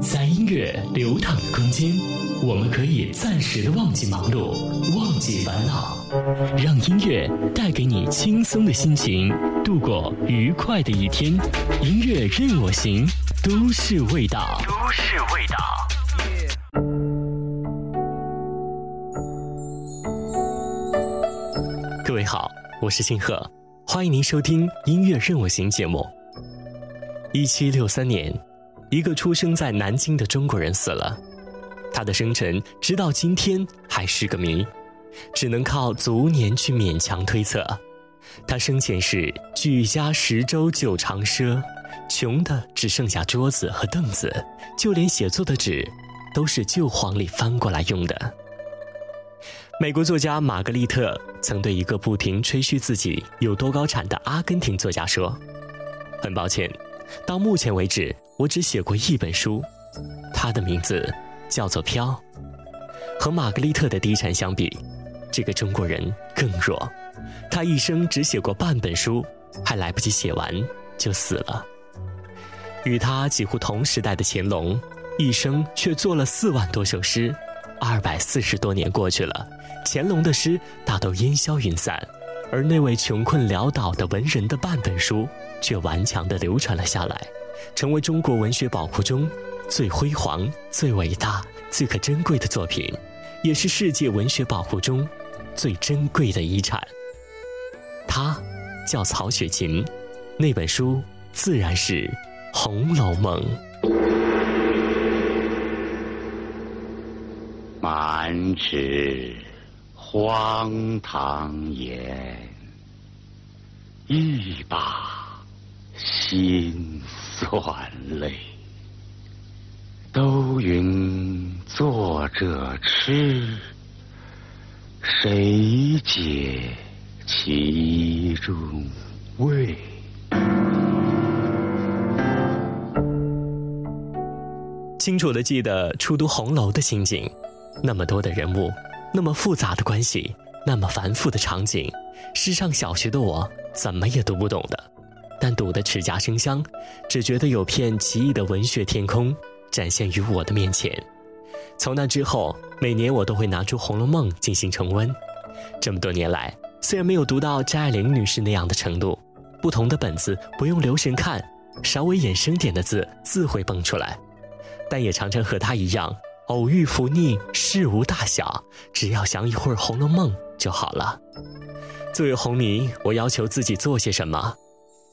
在音乐流淌的空间，我们可以暂时的忘记忙碌，忘记烦恼，让音乐带给你轻松的心情，度过愉快的一天。音乐任我行，都市味道。都市味道。各位好，我是星河，欢迎您收听《音乐任我行》节目。一七六三年，一个出生在南京的中国人死了，他的生辰直到今天还是个谜，只能靠卒年去勉强推测。他生前是举家十粥九长奢，穷的只剩下桌子和凳子，就连写作的纸都是旧黄历翻过来用的。美国作家玛格丽特曾对一个不停吹嘘自己有多高产的阿根廷作家说：“很抱歉。”到目前为止，我只写过一本书，它的名字叫做《飘》。和玛格丽特的低产相比，这个中国人更弱。他一生只写过半本书，还来不及写完就死了。与他几乎同时代的乾隆，一生却做了四万多首诗。二百四十多年过去了，乾隆的诗大都烟消云散，而那位穷困潦倒的文人的半本书。却顽强地流传了下来，成为中国文学宝库中最辉煌、最伟大、最可珍贵的作品，也是世界文学宝库中最珍贵的遗产。他叫曹雪芹，那本书自然是《红楼梦》。满纸荒唐言，一把。心酸泪，都云作者痴，谁解其中味？清楚的记得初读红楼的心境，那么多的人物，那么复杂的关系，那么繁复的场景，是上小学的我怎么也读不懂的。但读得齿颊生香，只觉得有片奇异的文学天空展现于我的面前。从那之后，每年我都会拿出《红楼梦》进行重温。这么多年来，虽然没有读到张爱玲女士那样的程度，不同的本子不用留神看，稍微衍生点的字自会蹦出来，但也常常和她一样，偶遇福逆，事无大小，只要想一会儿《红楼梦》就好了。作为红迷，我要求自己做些什么？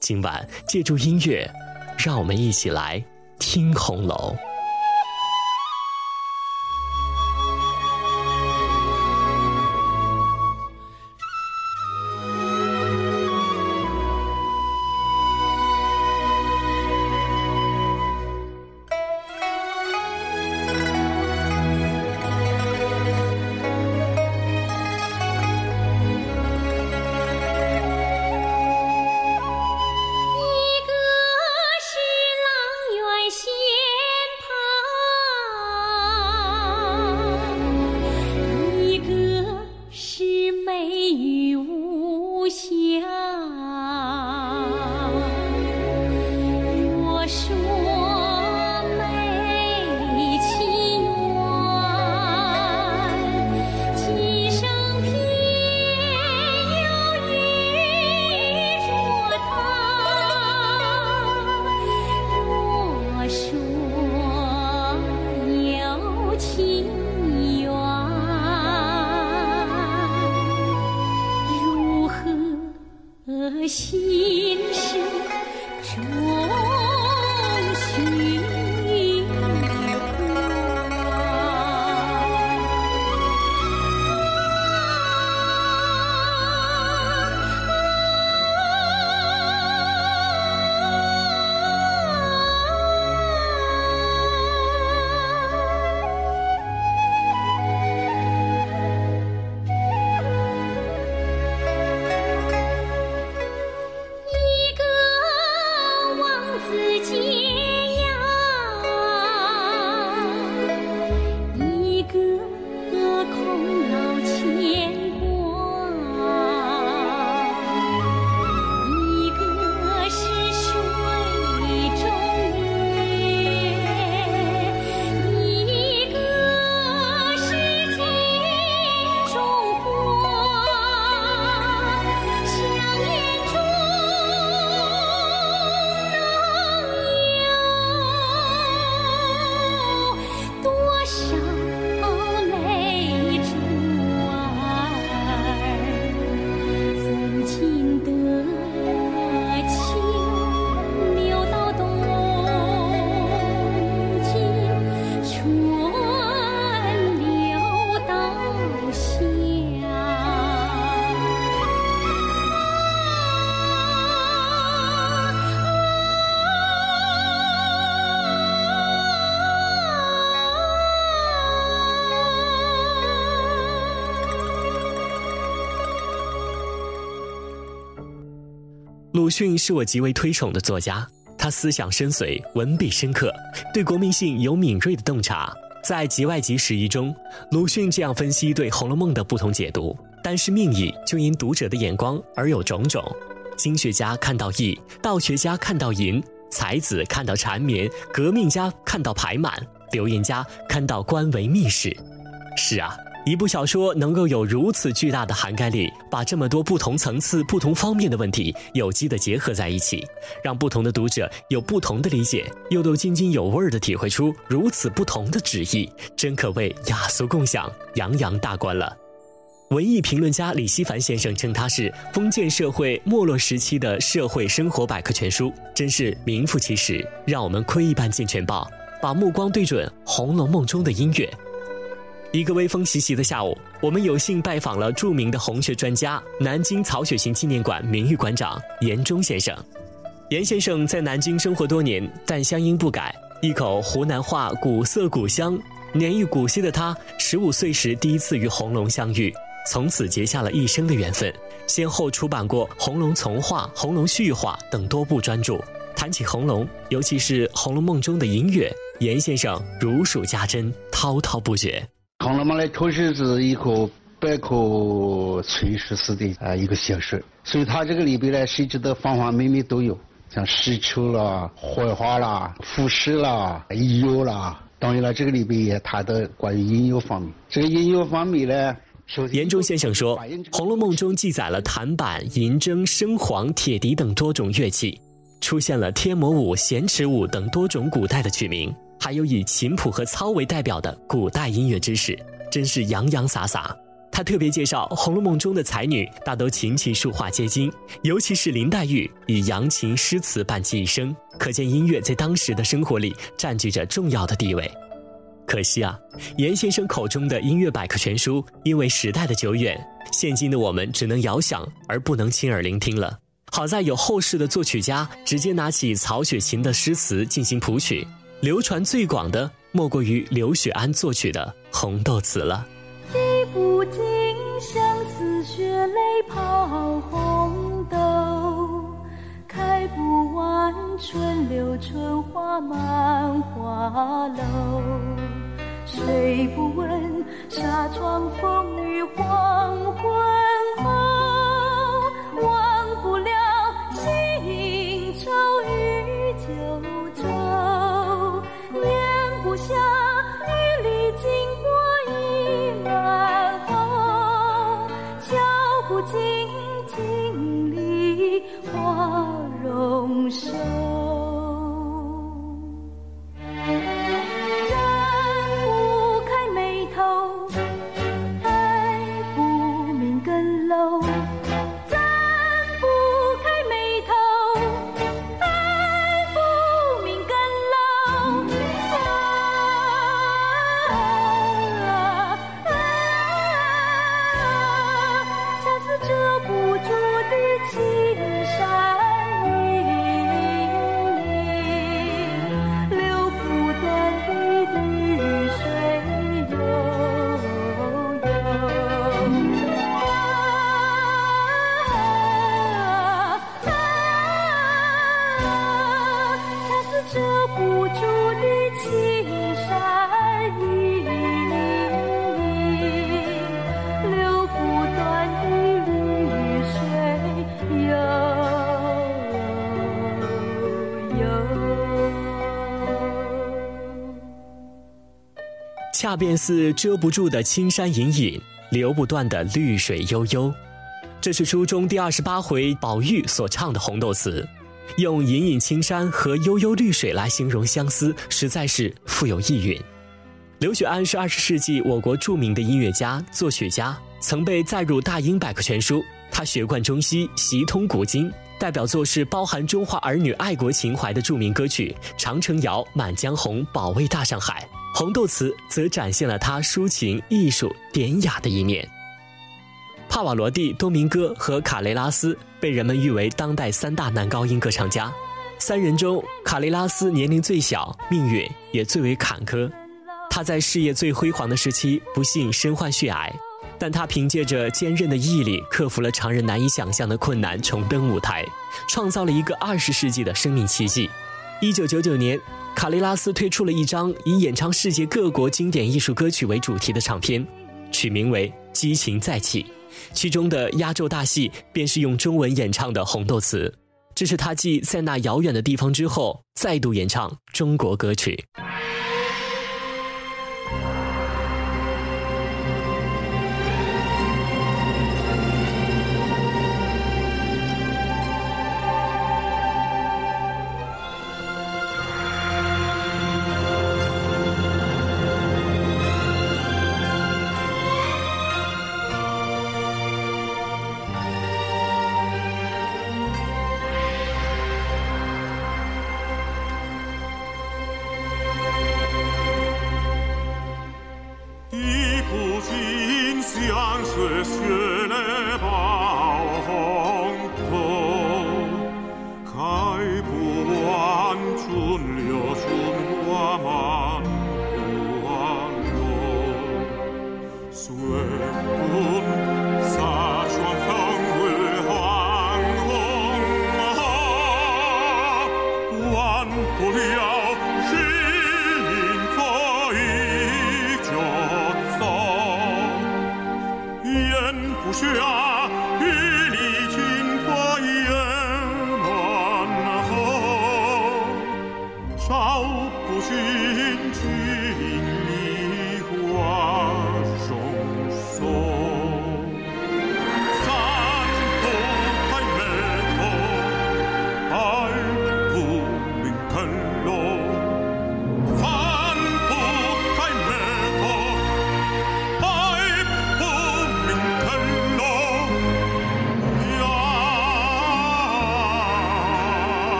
今晚借助音乐，让我们一起来听红楼。心。鲁迅是我极为推崇的作家，他思想深邃，文笔深刻，对国民性有敏锐的洞察。在《集外集十一》中，鲁迅这样分析对《红楼梦》的不同解读：单是命意，就因读者的眼光而有种种。经学家看到义，道学家看到淫，才子看到缠绵，革命家看到排满，流言家看到官为密室。是啊。一部小说能够有如此巨大的涵盖力，把这么多不同层次、不同方面的问题有机的结合在一起，让不同的读者有不同的理解，又都津津有味的体会出如此不同的旨意，真可谓雅俗共享，洋洋大观了。文艺评论家李希凡先生称它是封建社会没落时期的社会生活百科全书，真是名副其实。让我们窥一斑见全豹，把目光对准《红楼梦》中的音乐。一个微风习习的下午，我们有幸拜访了著名的红学专家、南京曹雪芹纪念馆名誉馆长严忠先生。严先生在南京生活多年，但乡音不改，一口湖南话，古色古香。年逾古稀的他，十五岁时第一次与红楼相遇，从此结下了一生的缘分。先后出版过《红楼从话》《红楼序话》等多部专著。谈起红楼，尤其是《红楼梦》中的音乐，严先生如数家珍，滔滔不绝。《红楼梦》呢，确实是一个百科全书式的啊一个小说，所以它这个里边呢，涉及的方方面面都有，像诗词啦、绘画啦、服饰啦、音乐啦。当然了，这个里边也谈到关于音乐方面。这个音乐方面呢，严中先生说，《红楼梦》中记载了弹板、银筝、笙簧、铁笛等多种乐器，出现了天魔舞、弦池舞等多种古代的曲名。还有以琴谱和操为代表的古代音乐知识，真是洋洋洒洒。他特别介绍《红楼梦》中的才女大都琴棋书画皆精，尤其是林黛玉以扬琴诗词伴其一生，可见音乐在当时的生活里占据着重要的地位。可惜啊，严先生口中的音乐百科全书，因为时代的久远，现今的我们只能遥想而不能亲耳聆听了。好在有后世的作曲家直接拿起曹雪芹的诗词进行谱曲。流传最广的，莫过于刘雪庵作曲的《红豆词》了。滴不尽相思血泪抛红豆，开不完春柳春花满花楼。谁不问纱窗风雨黄昏后，忘不了新愁与旧。那便似遮不住的青山隐隐，流不断的绿水悠悠。这是书中第二十八回宝玉所唱的《红豆词》，用隐隐青山和悠悠绿水来形容相思，实在是富有意蕴。刘雪庵是二十世纪我国著名的音乐家、作曲家，曾被载入《大英百科全书》。他学贯中西，习通古今，代表作是包含中华儿女爱国情怀的著名歌曲《长城谣》《满江红》《保卫大上海》。《红豆词》则展现了他抒情、艺术、典雅的一面。帕瓦罗蒂、多明戈和卡雷拉斯被人们誉为当代三大男高音歌唱家。三人中，卡雷拉斯年龄最小，命运也最为坎坷。他在事业最辉煌的时期不幸身患血癌，但他凭借着坚韧的毅力，克服了常人难以想象的困难，重登舞台，创造了一个二十世纪的生命奇迹。一九九九年，卡利拉斯推出了一张以演唱世界各国经典艺术歌曲为主题的唱片，取名为《激情再起》，其中的压轴大戏便是用中文演唱的《红豆词》，这是他继在那遥远的地方之后，再度演唱中国歌曲。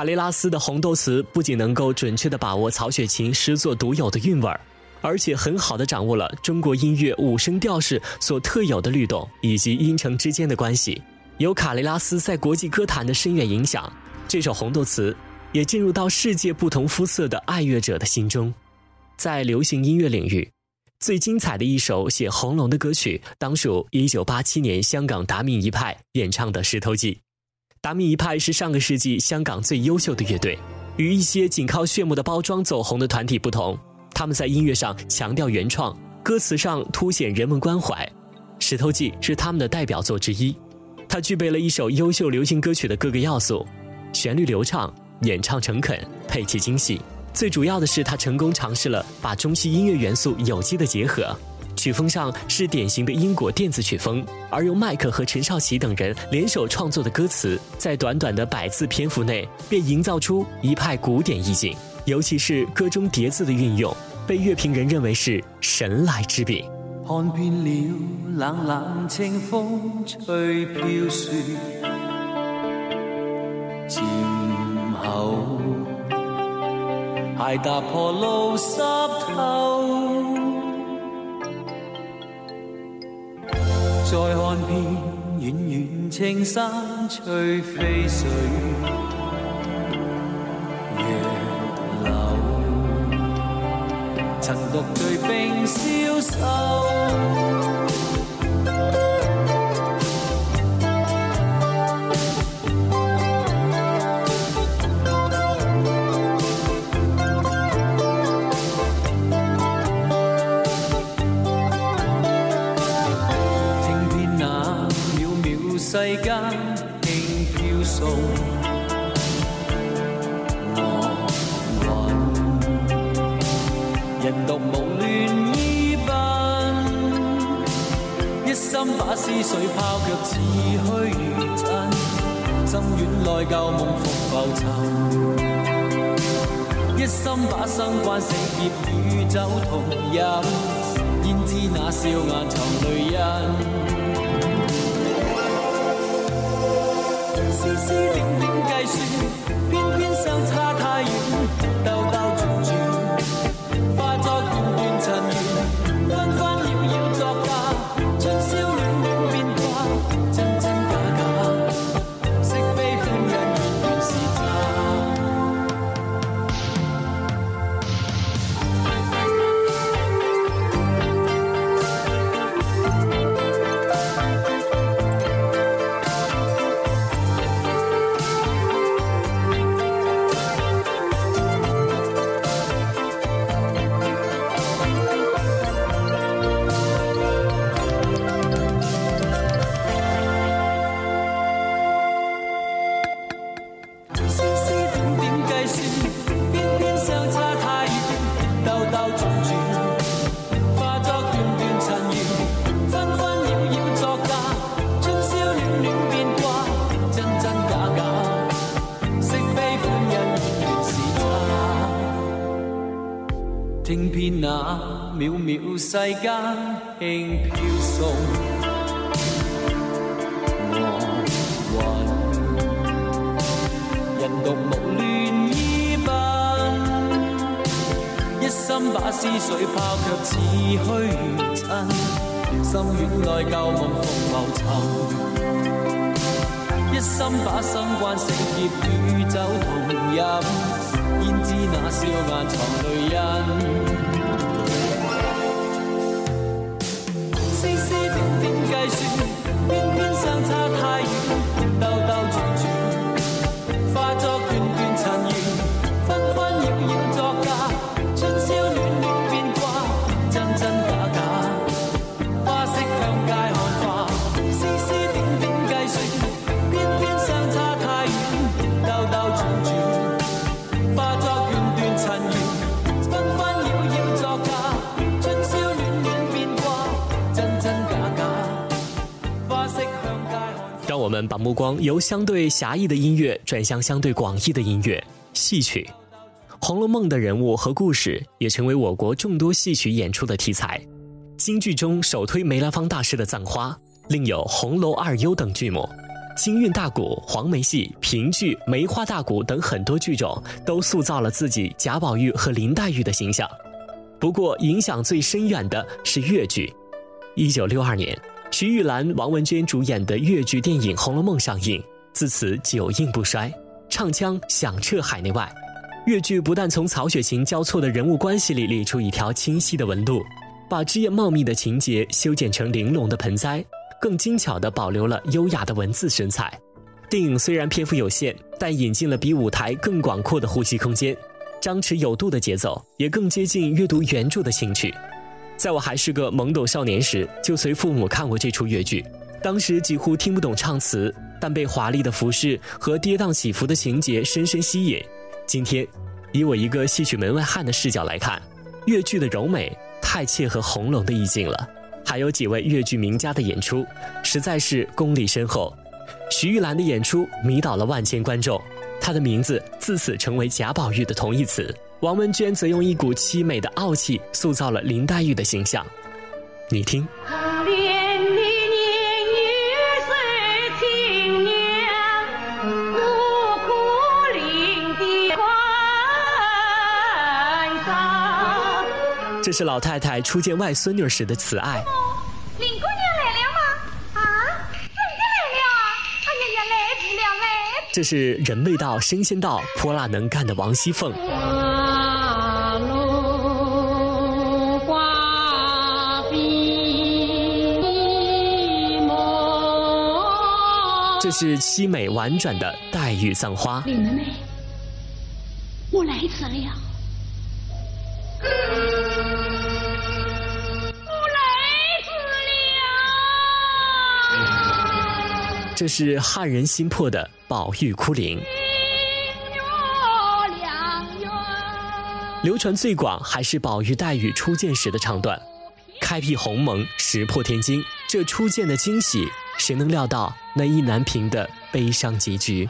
卡雷拉斯的红豆词不仅能够准确地把握曹雪芹诗作独有的韵味儿，而且很好地掌握了中国音乐五声调式所特有的律动以及音程之间的关系。有卡雷拉斯在国际歌坛的深远影响，这首红豆词也进入到世界不同肤色的爱乐者的心中。在流行音乐领域，最精彩的一首写红楼的歌曲，当属1987年香港达明一派演唱的《石头记》。达明一派是上个世纪香港最优秀的乐队，与一些仅靠炫目的包装走红的团体不同，他们在音乐上强调原创，歌词上凸显人文关怀。《石头记》是他们的代表作之一，它具备了一首优秀流行歌曲的各个要素：旋律流畅，演唱诚恳，配器精细。最主要的是，它成功尝试了把中西音乐元素有机的结合。曲风上是典型的英国电子曲风，而由麦克和陈少琪等人联手创作的歌词，在短短的百字篇幅内便营造出一派古典意境。尤其是歌中叠字的运用，被乐评人认为是神来之笔。看遍了冷冷清风吹飘雪，渐后鞋踏破路湿透。再看遍远远青山翠飞水，杨柳曾独对冰消瘦。世间轻飘送，浪云。人独无乱依缤，一心把思绪抛却似虚真。心远内旧梦复浮沉，一心把心关死劫与酒同饮，焉知那笑颜藏泪印。丝丝点点世间轻飘送。人独无乱依鬓，一心把思绪抛却似虚尘。心愿内旧梦复浮沉，一心把心关成劫与酒同饮，焉知那笑颜藏泪印。把目光由相对狭义的音乐转向相对广义的音乐——戏曲。《红楼梦》的人物和故事也成为我国众多戏曲演出的题材。京剧中首推梅兰芳大师的《葬花》，另有《红楼二优》等剧目。京韵大鼓、黄梅戏、评剧、梅花大鼓等很多剧种都塑造了自己贾宝玉和林黛玉的形象。不过，影响最深远的是越剧。一九六二年，徐玉兰、王文娟主演的越剧电影《红楼梦》上映，自此久映不衰，唱腔响彻海内外。越剧不但从曹雪芹交错的人物关系里理出一条清晰的纹路，把枝叶茂密的情节修剪成玲珑的盆栽，更精巧地保留了优雅的文字神采。电影虽然篇幅有限，但引进了比舞台更广阔的呼吸空间，张弛有度的节奏也更接近阅读原著的兴趣。在我还是个懵懂少年时，就随父母看过这出越剧。当时几乎听不懂唱词，但被华丽的服饰和跌宕起伏的情节深深吸引。今天，以我一个戏曲门外汉的视角来看，越剧的柔美太切合红楼的意境了。还有几位越剧名家的演出，实在是功力深厚。徐玉兰的演出迷倒了万千观众，她的名字自此成为贾宝玉的同义词。王文娟则用一股凄美的傲气塑造了林黛玉的形象。你听。可怜你年月岁青娘，孤苦伶仃关上。这是老太太初见外孙女时的慈爱。林姑娘来了吗？啊，真的来了啊！哎呀呀，来不了，来这是人未到声先到、泼辣能干的王熙凤。这是凄美婉转的黛玉葬花。林妹妹，我来迟了。我来迟了。这是撼人心魄的宝玉哭灵。流传最广还是宝玉黛玉初见时的唱段，开辟鸿蒙，石破天惊，这初见的惊喜，谁能料到那意难平的悲伤结局？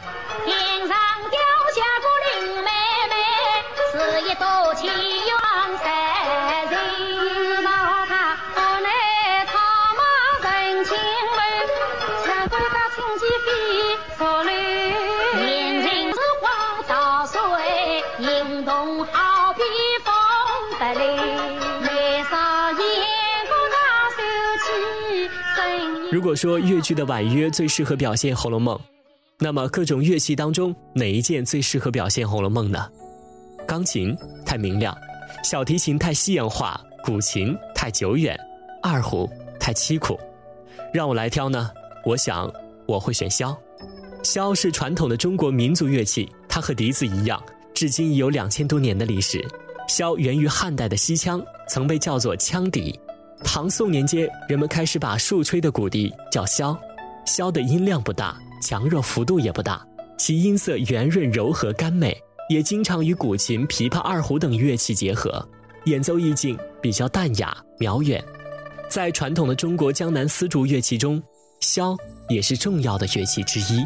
果说越剧的婉约最适合表现《红楼梦》，那么各种乐器当中哪一件最适合表现《红楼梦》呢？钢琴太明亮，小提琴太西洋化，古琴太久远，二胡太凄苦。让我来挑呢，我想我会选箫。箫是传统的中国民族乐器，它和笛子一样，至今已有两千多年的历史。箫源于汉代的西羌，曾被叫做羌笛。唐宋年间，人们开始把竖吹的骨笛叫箫。箫的音量不大，强弱幅度也不大，其音色圆润柔和甘美，也经常与古琴、琵琶、二胡等乐器结合，演奏意境比较淡雅渺远。在传统的中国江南丝竹乐器中，箫也是重要的乐器之一。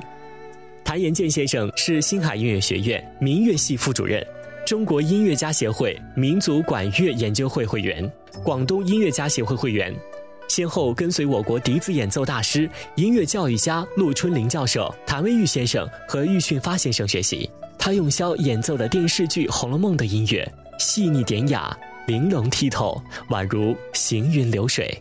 谭延健先生是星海音乐学院民乐系副主任，中国音乐家协会民族管乐研究会会员，广东音乐家协会会员，先后跟随我国笛子演奏大师、音乐教育家陆春林教授、谭维玉先生和郁训发先生学习。他用箫演奏的电视剧《红楼梦》的音乐，细腻典雅，玲珑剔透，宛如行云流水。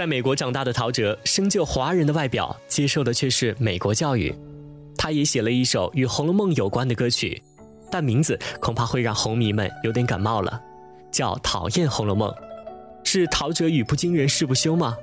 在美国长大的陶喆，生就华人的外表，接受的却是美国教育。他也写了一首与《红楼梦》有关的歌曲，但名字恐怕会让红迷们有点感冒了，叫《讨厌红楼梦》。是陶喆语不惊人誓不休吗？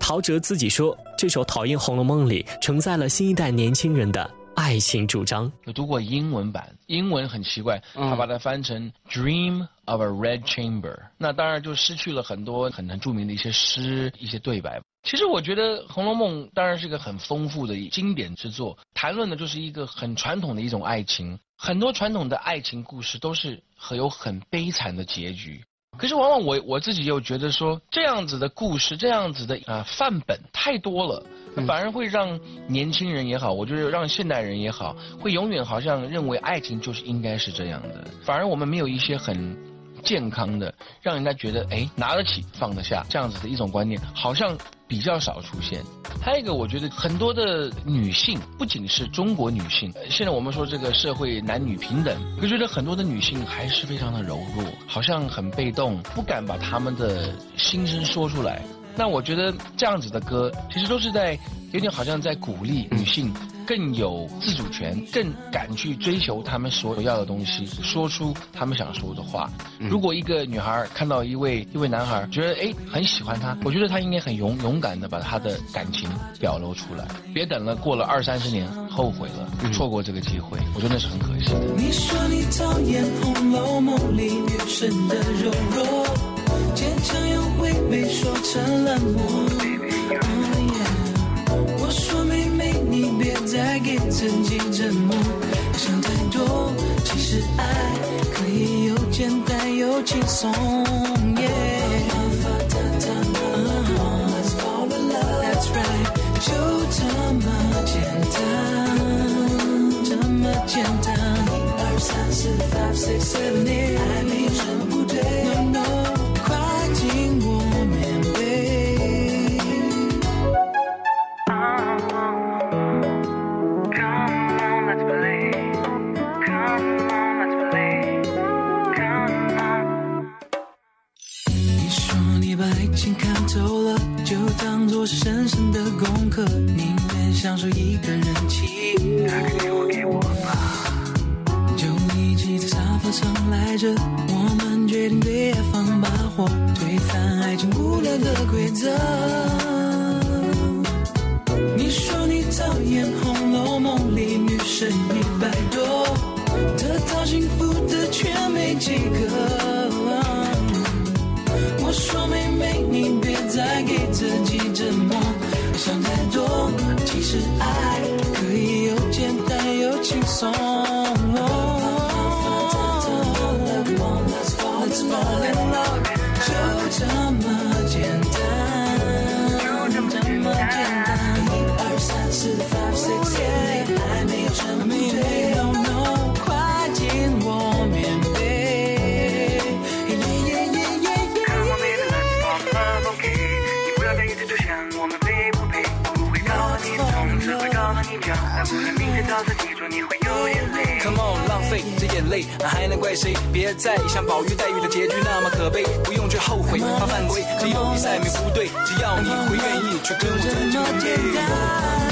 陶喆自己说，这首《讨厌红楼梦》里承载了新一代年轻人的爱情主张。有读过英文版，英文很奇怪，他把它翻成 Dream of a Red Chamber，那当然就失去了很多很很著名的一些诗、一些对白。其实我觉得《红楼梦》当然是一个很丰富的经典之作，谈论的就是一个很传统的一种爱情。很多传统的爱情故事都是很有很悲惨的结局。可是往往我我自己又觉得说，这样子的故事，这样子的啊范本太多了，反而会让年轻人也好，我觉得让现代人也好，会永远好像认为爱情就是应该是这样的。反而我们没有一些很健康的，让人家觉得哎拿得起放得下这样子的一种观念，好像比较少出现。还有一个，我觉得很多的女性，不仅是中国女性，现在我们说这个社会男女平等，我觉得很多的女性还是非常的柔弱，好像很被动，不敢把她们的心声说出来。那我觉得这样子的歌，其实都是在有点好像在鼓励女性更有自主权，更敢去追求他们所要的东西，说出他们想说的话。如果一个女孩看到一位一位男孩，觉得哎很喜欢他，我觉得他应该很勇勇敢的把他的感情表露出来，别等了过了二三十年后悔了，错过这个机会，我觉得那是很可惜的。你说你讨厌《红楼梦》里女生的柔弱，坚强又会被说成冷漠。别再给自己折磨，想太多。其实爱可以又简单又轻松。That's right，就这么简单，这么简单。一二三四，five six seven eight，爱没有什么不对。No no，做是深深的功课，宁愿享受一个人情。就一起在沙发上赖着，我们决定对爱放把火，推翻爱情无聊的规则。你说你讨厌《红楼梦》里女生一百多，得到幸福的却没几个。说妹妹，你别再给自己折磨，想太多。其实爱可以又简单又轻松。就这么简单，就这么简单。你会有眼泪。Come on，浪费这眼泪，还能怪谁？别在意像宝玉黛玉的结局那么可悲，不用去后悔，怕犯规，只有比赛没不对，只要你会愿意去跟我这争么简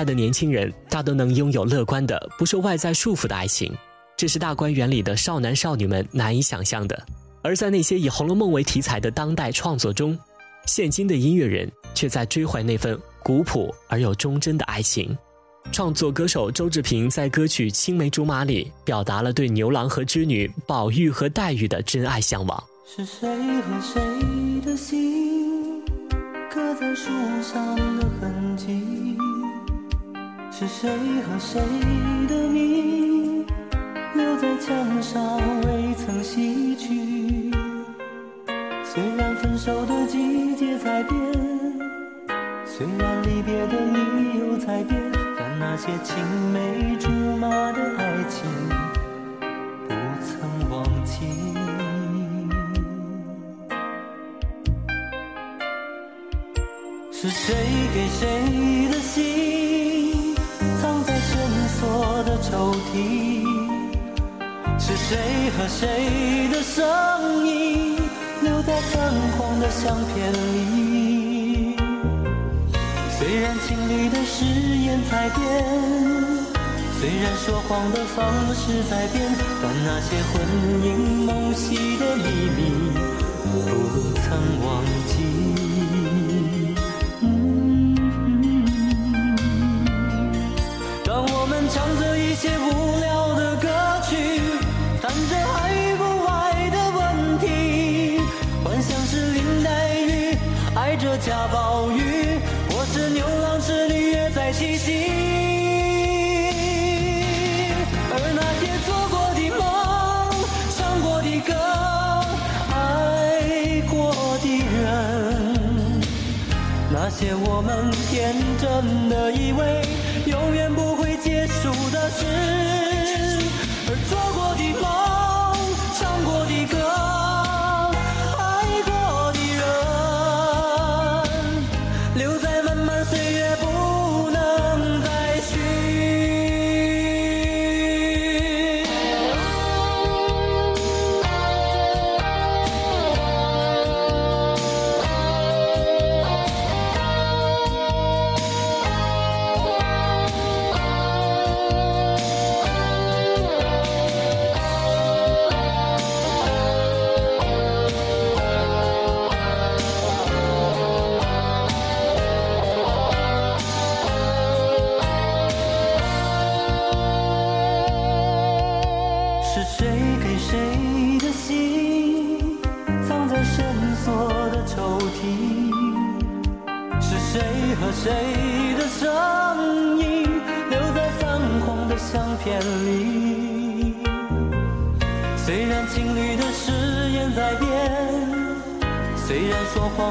代的年轻人大都能拥有乐观的、不受外在束缚的爱情，这是大观园里的少男少女们难以想象的。而在那些以《红楼梦》为题材的当代创作中，现今的音乐人却在追怀那份古朴而又忠贞的爱情。创作歌手周志平在歌曲《青梅竹马》里表达了对牛郎和织女宝玉和黛玉的真爱向往。是谁和谁的心刻在树上的痕迹？是谁和谁的名留在墙上未曾洗去？虽然分手的季节在变，虽然离别的理由在变，但那些青梅竹马的爱情相片里？虽然情侣的誓言在变，虽然说谎的方式在变，但那些魂萦梦系的秘密不曾忘记。当我们唱着一些无聊的下暴雨，我，是牛郎织女约在七夕。而那些做过的梦，唱过的歌，爱过的人。那些我们天真的以为永远不会结束的事，而做过的梦，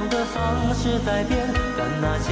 的方式在变，但那些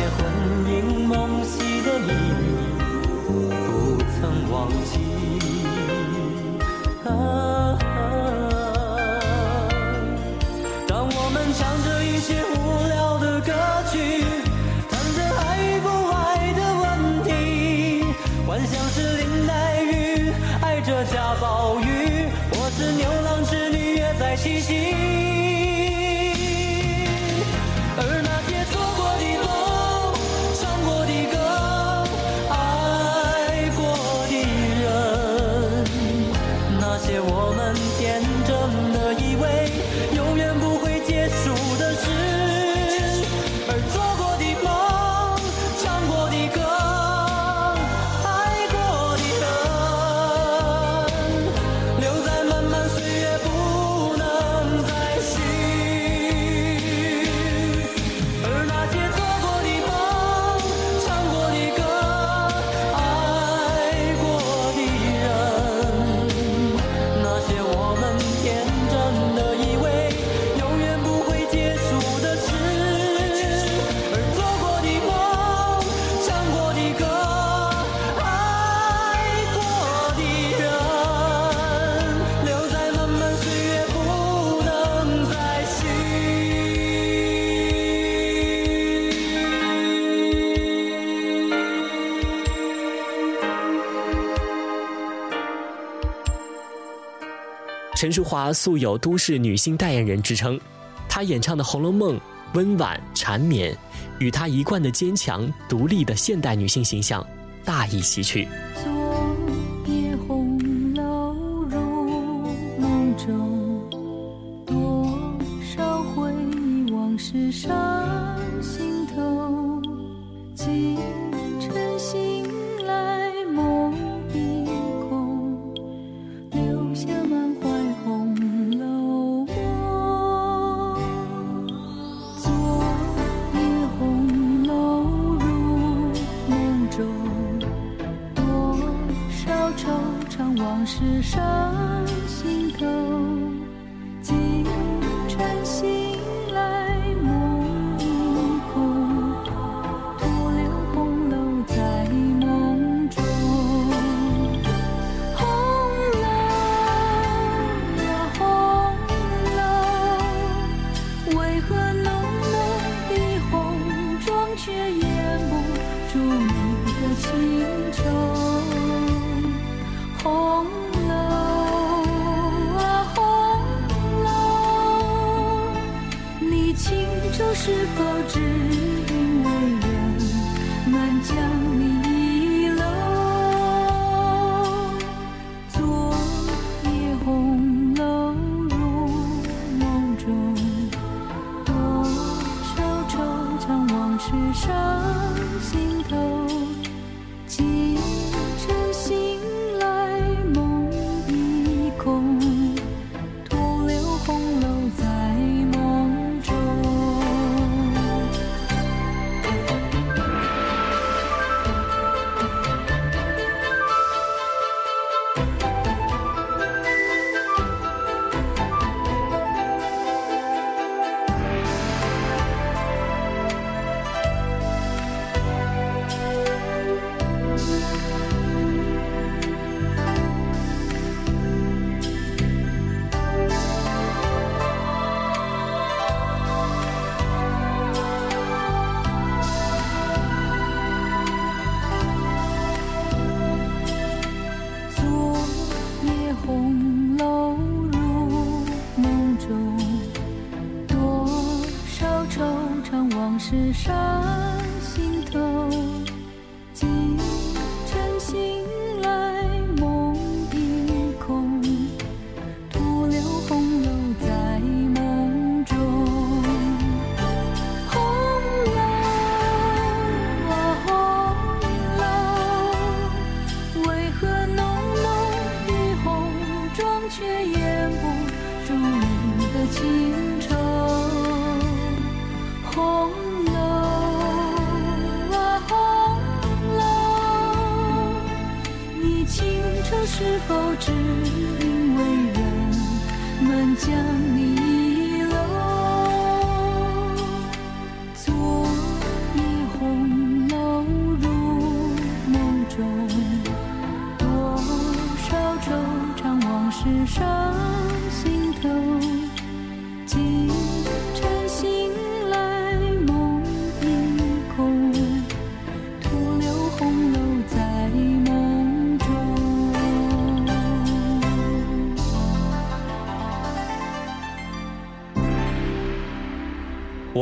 陈淑桦素有都市女性代言人之称，她演唱的《红楼梦》温婉缠绵，与她一贯的坚强独立的现代女性形象大异其趣。事是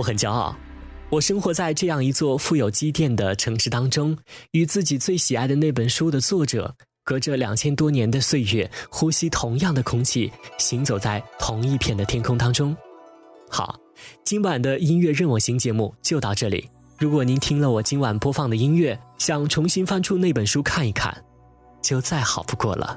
很骄傲，我生活在这样一座富有积淀的城市当中，与自己最喜爱的那本书的作者，隔着两千多年的岁月，呼吸同样的空气，行走在同一片的天空当中。好，今晚的音乐任我行节目就到这里。如果您听了我今晚播放的音乐，想重新翻出那本书看一看，就再好不过了。